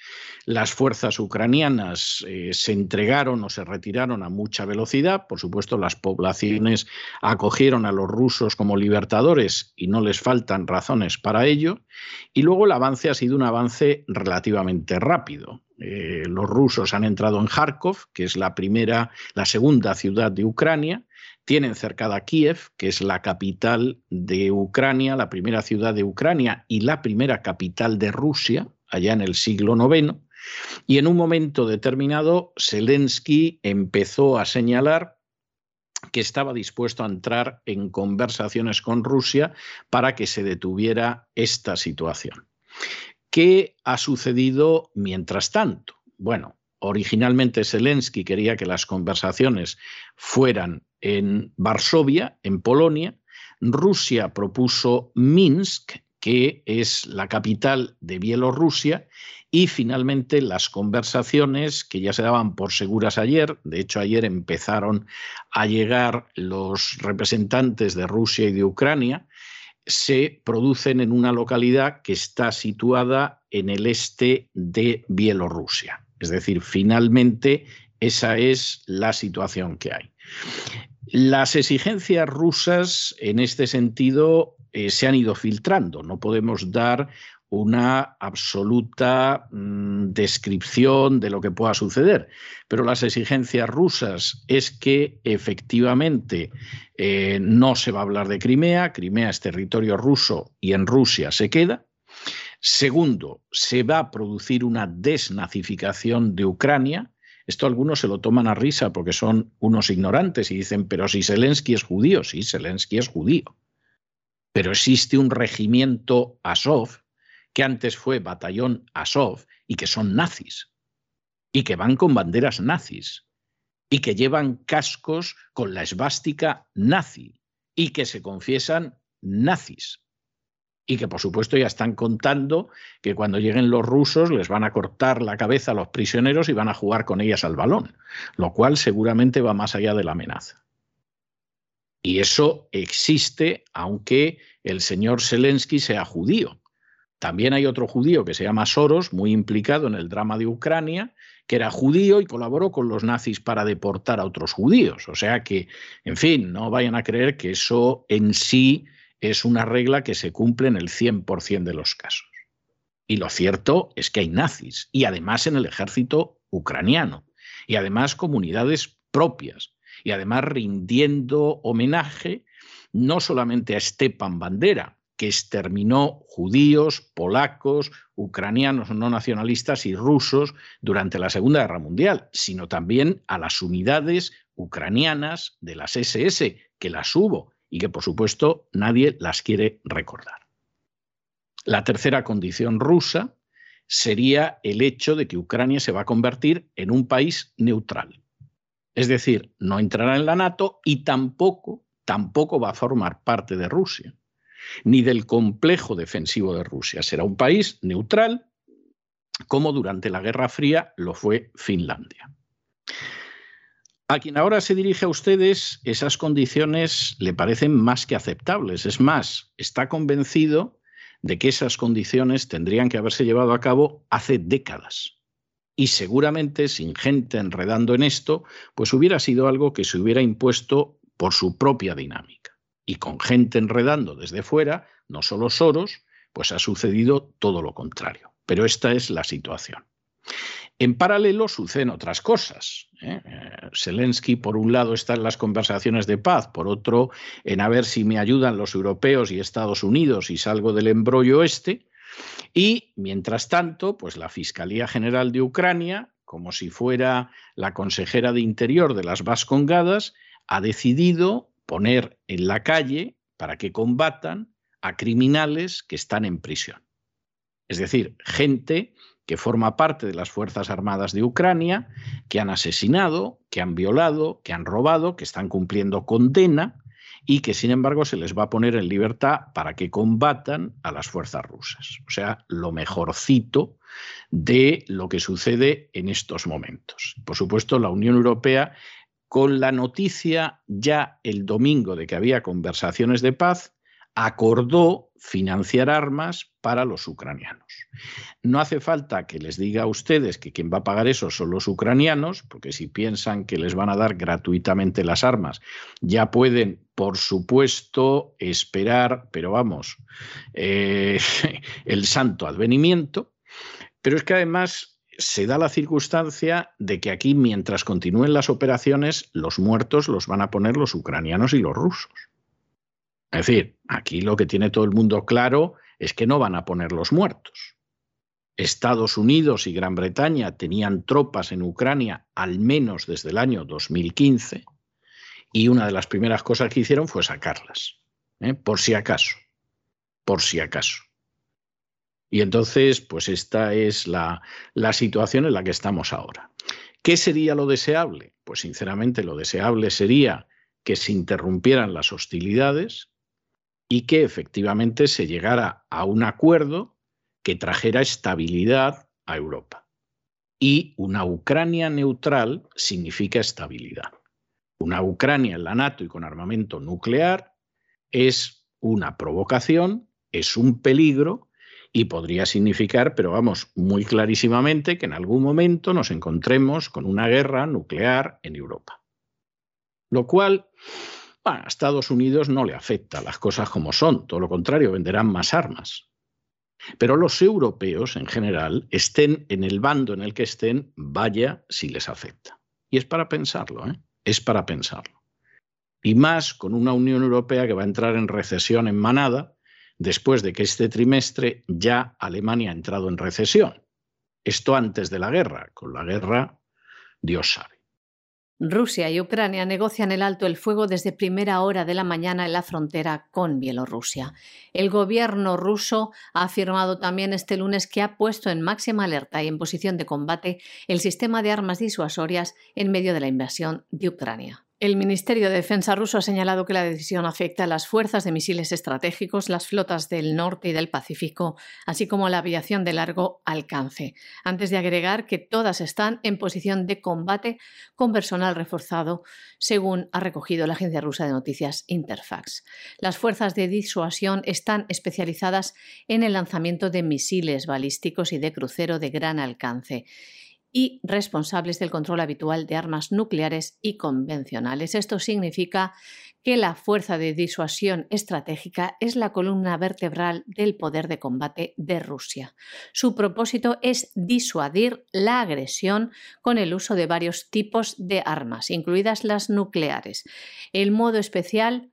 A: las fuerzas ucranianas eh, se entregaron o se retiraron a mucha velocidad. Por supuesto, las poblaciones acogieron a los rusos como libertadores y no les faltan razones para ello. Y luego el avance ha sido un avance relativamente rápido. Eh, los rusos han entrado en Kharkov, que es la primera, la segunda ciudad de Ucrania, tienen cercada Kiev, que es la capital de Ucrania, la primera ciudad de Ucrania y la primera capital de Rusia. allá en el siglo IX, y en un momento determinado Zelensky empezó a señalar que estaba dispuesto a entrar en conversaciones con Rusia para que se detuviera esta situación. ¿Qué ha sucedido mientras tanto? Bueno, originalmente Zelensky quería que las conversaciones fueran en Varsovia, en Polonia. Rusia propuso Minsk, que es la capital de Bielorrusia, y finalmente las conversaciones que ya se daban por seguras ayer, de hecho ayer empezaron a llegar los representantes de Rusia y de Ucrania, se producen en una localidad que está situada en el este de Bielorrusia. Es decir, finalmente esa es la situación que hay. Las exigencias rusas en este sentido eh, se han ido filtrando. No podemos dar una absoluta mm, descripción de lo que pueda suceder. Pero las exigencias rusas es que efectivamente eh, no se va a hablar de Crimea, Crimea es territorio ruso y en Rusia se queda. Segundo, se va a producir una desnazificación de Ucrania. Esto algunos se lo toman a risa porque son unos ignorantes y dicen, pero si Zelensky es judío, sí, Zelensky es judío. Pero existe un regimiento Azov que antes fue batallón Azov y que son nazis y que van con banderas nazis y que llevan cascos con la esvástica nazi y que se confiesan nazis y que por supuesto ya están contando que cuando lleguen los rusos les van a cortar la cabeza a los prisioneros y van a jugar con ellas al balón, lo cual seguramente va más allá de la amenaza. Y eso existe aunque el señor Zelensky sea judío. También hay otro judío que se llama Soros, muy implicado en el drama de Ucrania, que era judío y colaboró con los nazis para deportar a otros judíos. O sea que, en fin, no vayan a creer que eso en sí es una regla que se cumple en el 100% de los casos. Y lo cierto es que hay nazis, y además en el ejército ucraniano, y además comunidades propias, y además rindiendo homenaje no solamente a Stepan Bandera, que exterminó judíos, polacos, ucranianos no nacionalistas y rusos durante la Segunda Guerra Mundial, sino también a las unidades ucranianas de las SS, que las hubo y que por supuesto nadie las quiere recordar. La tercera condición rusa sería el hecho de que Ucrania se va a convertir en un país neutral. Es decir, no entrará en la NATO y tampoco, tampoco va a formar parte de Rusia ni del complejo defensivo de Rusia. Será un país neutral, como durante la Guerra Fría lo fue Finlandia. A quien ahora se dirige a ustedes, esas condiciones le parecen más que aceptables. Es más, está convencido de que esas condiciones tendrían que haberse llevado a cabo hace décadas. Y seguramente sin gente enredando en esto, pues hubiera sido algo que se hubiera impuesto por su propia dinámica y con gente enredando desde fuera, no solo Soros, pues ha sucedido todo lo contrario. Pero esta es la situación. En paralelo suceden otras cosas. ¿eh? Eh, Zelensky, por un lado, está en las conversaciones de paz, por otro, en a ver si me ayudan los europeos y Estados Unidos y salgo del embrollo este. Y, mientras tanto, pues la Fiscalía General de Ucrania, como si fuera la consejera de Interior de las Vascongadas, ha decidido poner en la calle para que combatan a criminales que están en prisión. Es decir, gente que forma parte de las Fuerzas Armadas de Ucrania, que han asesinado, que han violado, que han robado, que están cumpliendo condena y que sin embargo se les va a poner en libertad para que combatan a las fuerzas rusas. O sea, lo mejorcito de lo que sucede en estos momentos. Por supuesto, la Unión Europea con la noticia ya el domingo de que había conversaciones de paz, acordó financiar armas para los ucranianos. No hace falta que les diga a ustedes que quien va a pagar eso son los ucranianos, porque si piensan que les van a dar gratuitamente las armas, ya pueden, por supuesto, esperar, pero vamos, eh, el santo advenimiento. Pero es que además se da la circunstancia de que aquí, mientras continúen las operaciones, los muertos los van a poner los ucranianos y los rusos. Es decir, aquí lo que tiene todo el mundo claro es que no van a poner los muertos. Estados Unidos y Gran Bretaña tenían tropas en Ucrania al menos desde el año 2015 y una de las primeras cosas que hicieron fue sacarlas, ¿eh? por si acaso, por si acaso. Y entonces, pues esta es la, la situación en la que estamos ahora. ¿Qué sería lo deseable? Pues sinceramente lo deseable sería que se interrumpieran las hostilidades y que efectivamente se llegara a un acuerdo que trajera estabilidad a Europa. Y una Ucrania neutral significa estabilidad. Una Ucrania en la NATO y con armamento nuclear es una provocación, es un peligro y podría significar, pero vamos, muy clarísimamente, que en algún momento nos encontremos con una guerra nuclear en Europa. Lo cual a Estados Unidos no le afecta las cosas como son, todo lo contrario, venderán más armas. Pero los europeos en general, estén en el bando en el que estén, vaya si les afecta. Y es para pensarlo, ¿eh? es para pensarlo. Y más con una Unión Europea que va a entrar en recesión en manada después de que este trimestre ya Alemania ha entrado en recesión. Esto antes de la guerra. Con la guerra, Dios sabe.
B: Rusia y Ucrania negocian el alto el fuego desde primera hora de la mañana en la frontera con Bielorrusia. El gobierno ruso ha afirmado también este lunes que ha puesto en máxima alerta y en posición de combate el sistema de armas disuasorias en medio de la invasión de Ucrania. El Ministerio de Defensa ruso ha señalado que la decisión afecta a las fuerzas de misiles estratégicos, las flotas del norte y del Pacífico, así como a la aviación de largo alcance, antes de agregar que todas están en posición de combate con personal reforzado, según ha recogido la agencia rusa de noticias Interfax. Las fuerzas de disuasión están especializadas en el lanzamiento de misiles balísticos y de crucero de gran alcance y responsables del control habitual de armas nucleares y convencionales. Esto significa que la fuerza de disuasión estratégica es la columna vertebral del poder de combate de Rusia. Su propósito es disuadir la agresión con el uso de varios tipos de armas, incluidas las nucleares. El modo especial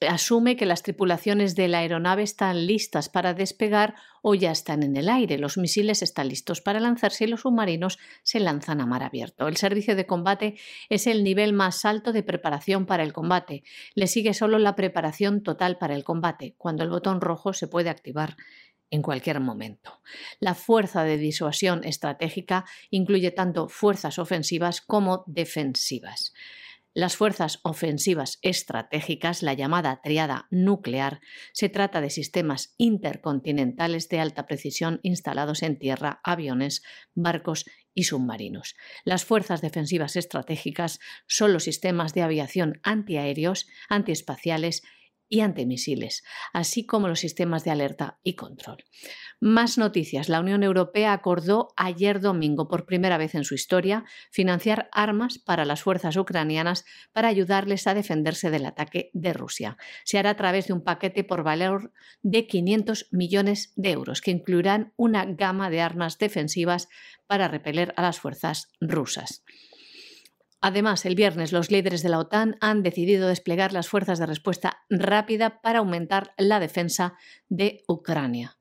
B: asume que las tripulaciones de la aeronave están listas para despegar o ya están en el aire. Los misiles están listos para lanzarse y los submarinos se lanzan a mar abierto. El servicio de combate es el nivel más alto de preparación para el combate. Le sigue solo la preparación total para el combate, cuando el botón rojo se puede activar en cualquier momento. La fuerza de disuasión estratégica incluye tanto fuerzas ofensivas como defensivas. Las fuerzas ofensivas estratégicas, la llamada triada nuclear, se trata de sistemas intercontinentales de alta precisión instalados en tierra, aviones, barcos y submarinos. Las fuerzas defensivas estratégicas son los sistemas de aviación antiaéreos, antiespaciales y antimisiles, así como los sistemas de alerta y control. Más noticias. La Unión Europea acordó ayer domingo, por primera vez en su historia, financiar armas para las fuerzas ucranianas para ayudarles a defenderse del ataque de Rusia. Se hará a través de un paquete por valor de 500 millones de euros, que incluirán una gama de armas defensivas para repeler a las fuerzas rusas. Además, el viernes los líderes de la OTAN han decidido desplegar las fuerzas de respuesta rápida para aumentar la defensa de Ucrania.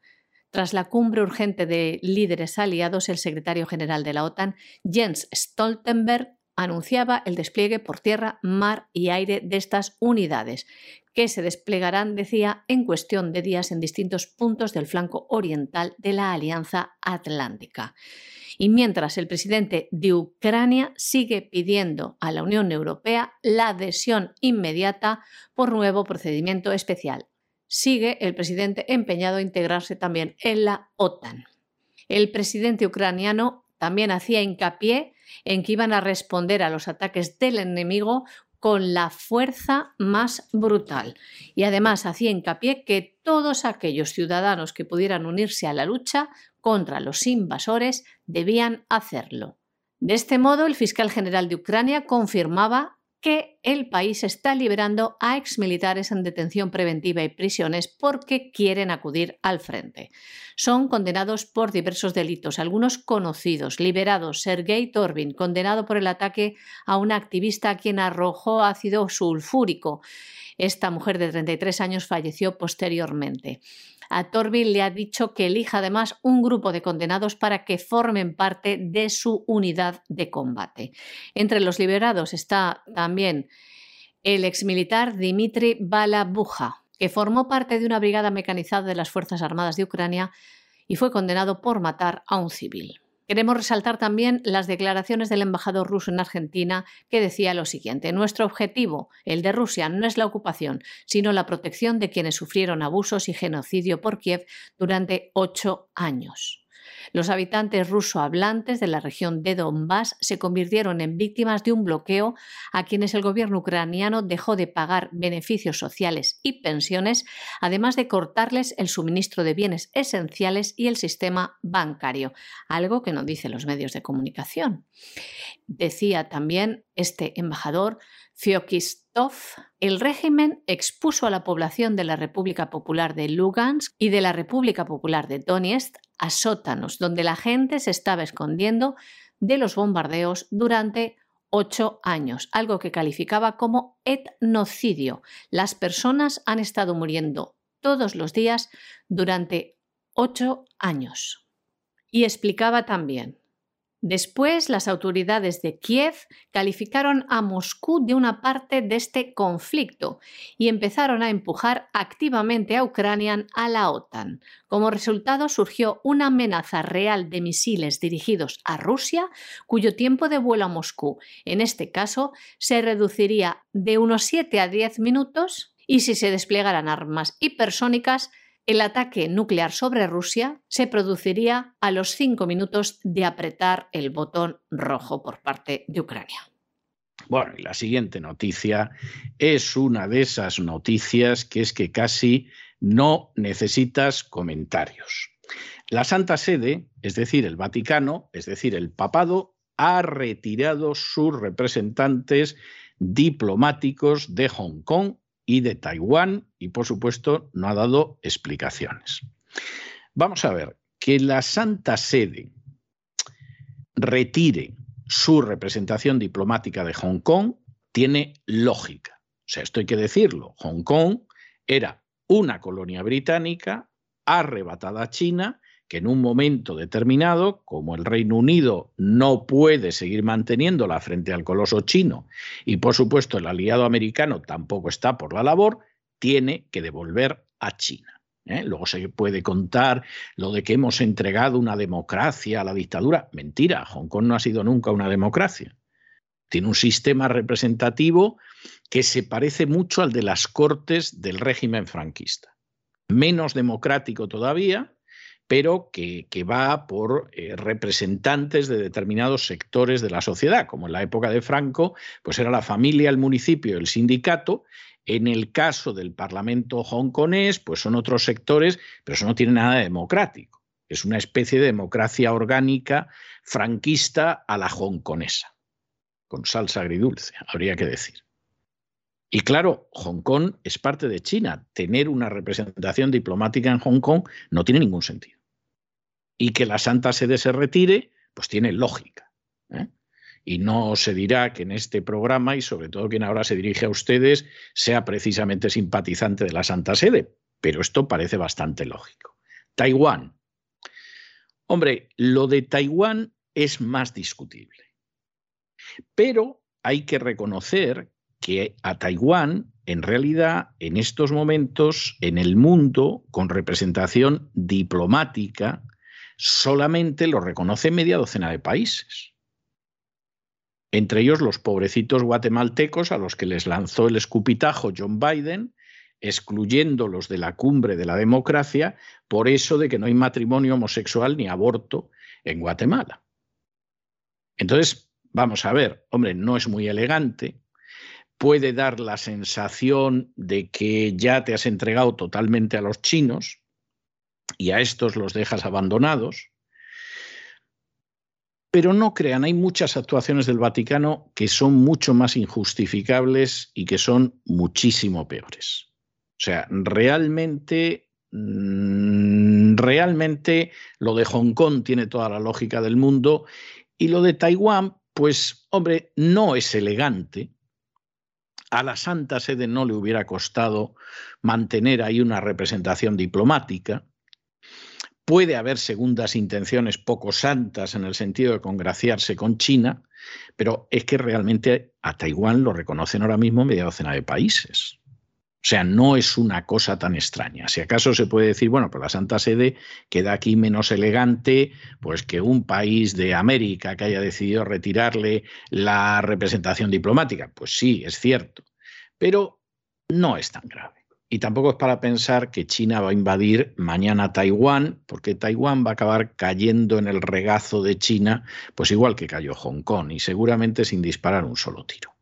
B: Tras la cumbre urgente de líderes aliados, el secretario general de la OTAN, Jens Stoltenberg, anunciaba el despliegue por tierra, mar y aire de estas unidades, que se desplegarán, decía, en cuestión de días en distintos puntos del flanco oriental de la Alianza Atlántica. Y mientras el presidente de Ucrania sigue pidiendo a la Unión Europea la adhesión inmediata por nuevo procedimiento especial. Sigue el presidente empeñado a integrarse también en la OTAN. El presidente ucraniano también hacía hincapié en que iban a responder a los ataques del enemigo con la fuerza más brutal. Y además hacía hincapié que todos aquellos ciudadanos que pudieran unirse a la lucha contra los invasores debían hacerlo. De este modo, el fiscal general de Ucrania confirmaba que el país está liberando a exmilitares en detención preventiva y prisiones porque quieren acudir al frente. Son condenados por diversos delitos, algunos conocidos. Liberados, Sergei Torbin, condenado por el ataque a una activista a quien arrojó ácido sulfúrico. Esta mujer de 33 años falleció posteriormente. A Torbil le ha dicho que elija además un grupo de condenados para que formen parte de su unidad de combate. Entre los liberados está también el exmilitar Dmitry Balabuja, que formó parte de una brigada mecanizada de las Fuerzas Armadas de Ucrania y fue condenado por matar a un civil. Queremos resaltar también las declaraciones del embajador ruso en Argentina, que decía lo siguiente, nuestro objetivo, el de Rusia, no es la ocupación, sino la protección de quienes sufrieron abusos y genocidio por Kiev durante ocho años. Los habitantes ruso-hablantes de la región de Donbass se convirtieron en víctimas de un bloqueo a quienes el gobierno ucraniano dejó de pagar beneficios sociales y pensiones, además de cortarles el suministro de bienes esenciales y el sistema bancario, algo que no dicen los medios de comunicación. Decía también este embajador Fiokistov, el régimen expuso a la población de la República Popular de Lugansk y de la República Popular de Donetsk a sótanos, donde la gente se estaba escondiendo de los bombardeos durante ocho años, algo que calificaba como etnocidio. Las personas han estado muriendo todos los días durante ocho años. Y explicaba también, Después, las autoridades de Kiev calificaron a Moscú de una parte de este conflicto y empezaron a empujar activamente a Ucrania a la OTAN. Como resultado, surgió una amenaza real de misiles dirigidos a Rusia, cuyo tiempo de vuelo a Moscú, en este caso, se reduciría de unos 7 a 10 minutos y si se desplegaran armas hipersónicas, el ataque nuclear sobre Rusia se produciría a los cinco minutos de apretar el botón rojo por parte de Ucrania.
A: Bueno, y la siguiente noticia es una de esas noticias que es que casi no necesitas comentarios. La Santa Sede, es decir, el Vaticano, es decir, el Papado, ha retirado sus representantes diplomáticos de Hong Kong y de Taiwán y por supuesto no ha dado explicaciones. Vamos a ver, que la Santa Sede retire su representación diplomática de Hong Kong tiene lógica. O sea, esto hay que decirlo. Hong Kong era una colonia británica arrebatada a China que en un momento determinado, como el Reino Unido no puede seguir manteniéndola frente al coloso chino y por supuesto el aliado americano tampoco está por la labor, tiene que devolver a China. ¿eh? Luego se puede contar lo de que hemos entregado una democracia a la dictadura. Mentira, Hong Kong no ha sido nunca una democracia. Tiene un sistema representativo que se parece mucho al de las cortes del régimen franquista. Menos democrático todavía, pero que, va por eh, representantes de determinados sectores de la sociedad, como en la época de Franco, pues era la familia, el municipio, el sindicato. En el caso del Parlamento hongkonés, pues son otros sectores, pero eso no tiene nada de democrático. Es una especie de democracia orgánica franquista a la hongkonesa, con salsa agridulce, habría que decir. Y claro, Hong Kong es parte de China. Tener una representación diplomática en Hong Kong no tiene ningún sentido. Y que la Santa Sede se retire, pues tiene lógica. ¿eh? Y no se dirá que en este programa, y sobre todo quien ahora se dirige a ustedes, sea precisamente simpatizante de la Santa Sede. Pero esto parece bastante lógico. Taiwán. Hombre, lo de Taiwán es más discutible. Pero hay que reconocer que a Taiwán, en realidad, en estos momentos, en el mundo, con representación diplomática, solamente lo reconoce media docena de países. Entre ellos los pobrecitos guatemaltecos a los que les lanzó el escupitajo John Biden, excluyéndolos de la cumbre de la democracia por eso de que no hay matrimonio homosexual ni aborto en Guatemala. Entonces, vamos a ver, hombre, no es muy elegante, puede dar la sensación de que ya te has entregado totalmente a los chinos y a estos los dejas abandonados. Pero no crean, hay muchas actuaciones del Vaticano que son mucho más injustificables y que son muchísimo peores. O sea, realmente, mm, realmente lo de Hong Kong tiene toda la lógica del mundo y lo de Taiwán, pues, hombre, no es elegante, a la Santa Sede no le hubiera costado mantener ahí una representación diplomática. Puede haber segundas intenciones poco santas en el sentido de congraciarse con China, pero es que realmente a Taiwán lo reconocen ahora mismo media docena de países. O sea, no es una cosa tan extraña. Si acaso se puede decir, bueno, pues la Santa Sede queda aquí menos elegante, pues que un país de América que haya decidido retirarle la representación diplomática. Pues sí, es cierto. Pero no es tan grave. Y tampoco es para pensar que China va a invadir mañana Taiwán, porque Taiwán va a acabar cayendo en el regazo de China, pues igual que cayó Hong Kong, y seguramente sin disparar un solo tiro.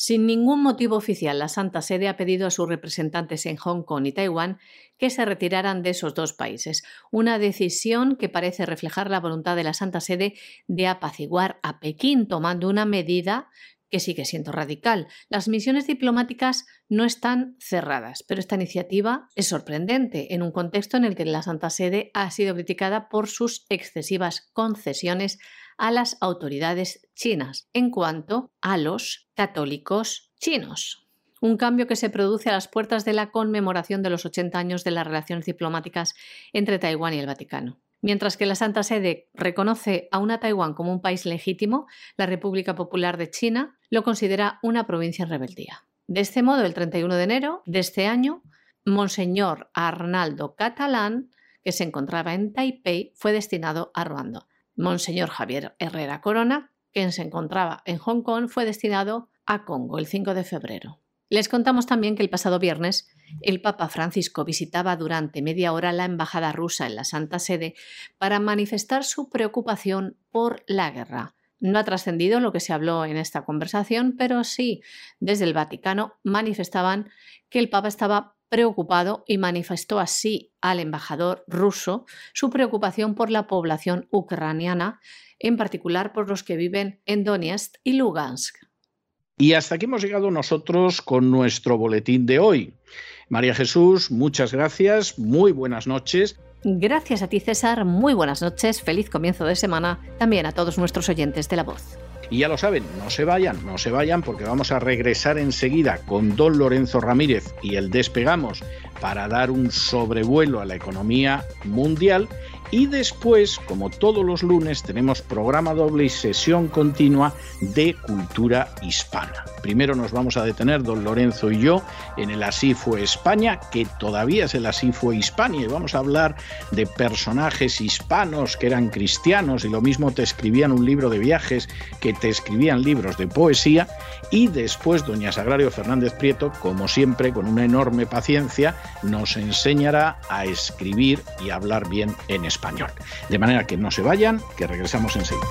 B: Sin ningún motivo oficial, la Santa Sede ha pedido a sus representantes en Hong Kong y Taiwán que se retiraran de esos dos países, una decisión que parece reflejar la voluntad de la Santa Sede de apaciguar a Pekín, tomando una medida que sigue siendo radical. Las misiones diplomáticas no están cerradas, pero esta iniciativa es sorprendente en un contexto en el que la Santa Sede ha sido criticada por sus excesivas concesiones a las autoridades chinas en cuanto a los católicos chinos. Un cambio que se produce a las puertas de la conmemoración de los 80 años de las relaciones diplomáticas entre Taiwán y el Vaticano. Mientras que la Santa Sede reconoce a una Taiwán como un país legítimo, la República Popular de China lo considera una provincia en rebeldía. De este modo, el 31 de enero de este año, Monseñor Arnaldo Catalán, que se encontraba en Taipei, fue destinado a Ruanda. Monseñor Javier Herrera Corona, quien se encontraba en Hong Kong, fue destinado a Congo el 5 de febrero. Les contamos también que el pasado viernes el Papa Francisco visitaba durante media hora la Embajada rusa en la Santa Sede para manifestar su preocupación por la guerra. No ha trascendido lo que se habló en esta conversación, pero sí, desde el Vaticano manifestaban que el Papa estaba preocupado y manifestó así al embajador ruso su preocupación por la población ucraniana, en particular por los que viven en Donetsk y Lugansk.
A: Y hasta aquí hemos llegado nosotros con nuestro boletín de hoy. María Jesús, muchas gracias, muy buenas noches.
B: Gracias a ti César, muy buenas noches, feliz comienzo de semana también a todos nuestros oyentes de la voz.
A: Y ya lo saben, no se vayan, no se vayan porque vamos a regresar enseguida con don Lorenzo Ramírez y el despegamos para dar un sobrevuelo a la economía mundial y después, como todos los lunes, tenemos programa doble y sesión continua de cultura hispana. Primero nos vamos a detener, don Lorenzo y yo, en el Así fue España, que todavía es el Así fue Hispania, y vamos a hablar de personajes hispanos que eran cristianos y lo mismo te escribían un libro de viajes que te escribían libros de poesía. Y después, doña Sagrario Fernández Prieto, como siempre, con una enorme paciencia, nos enseñará a escribir y hablar bien en De manera que no se vayan, que regresamos enseguida.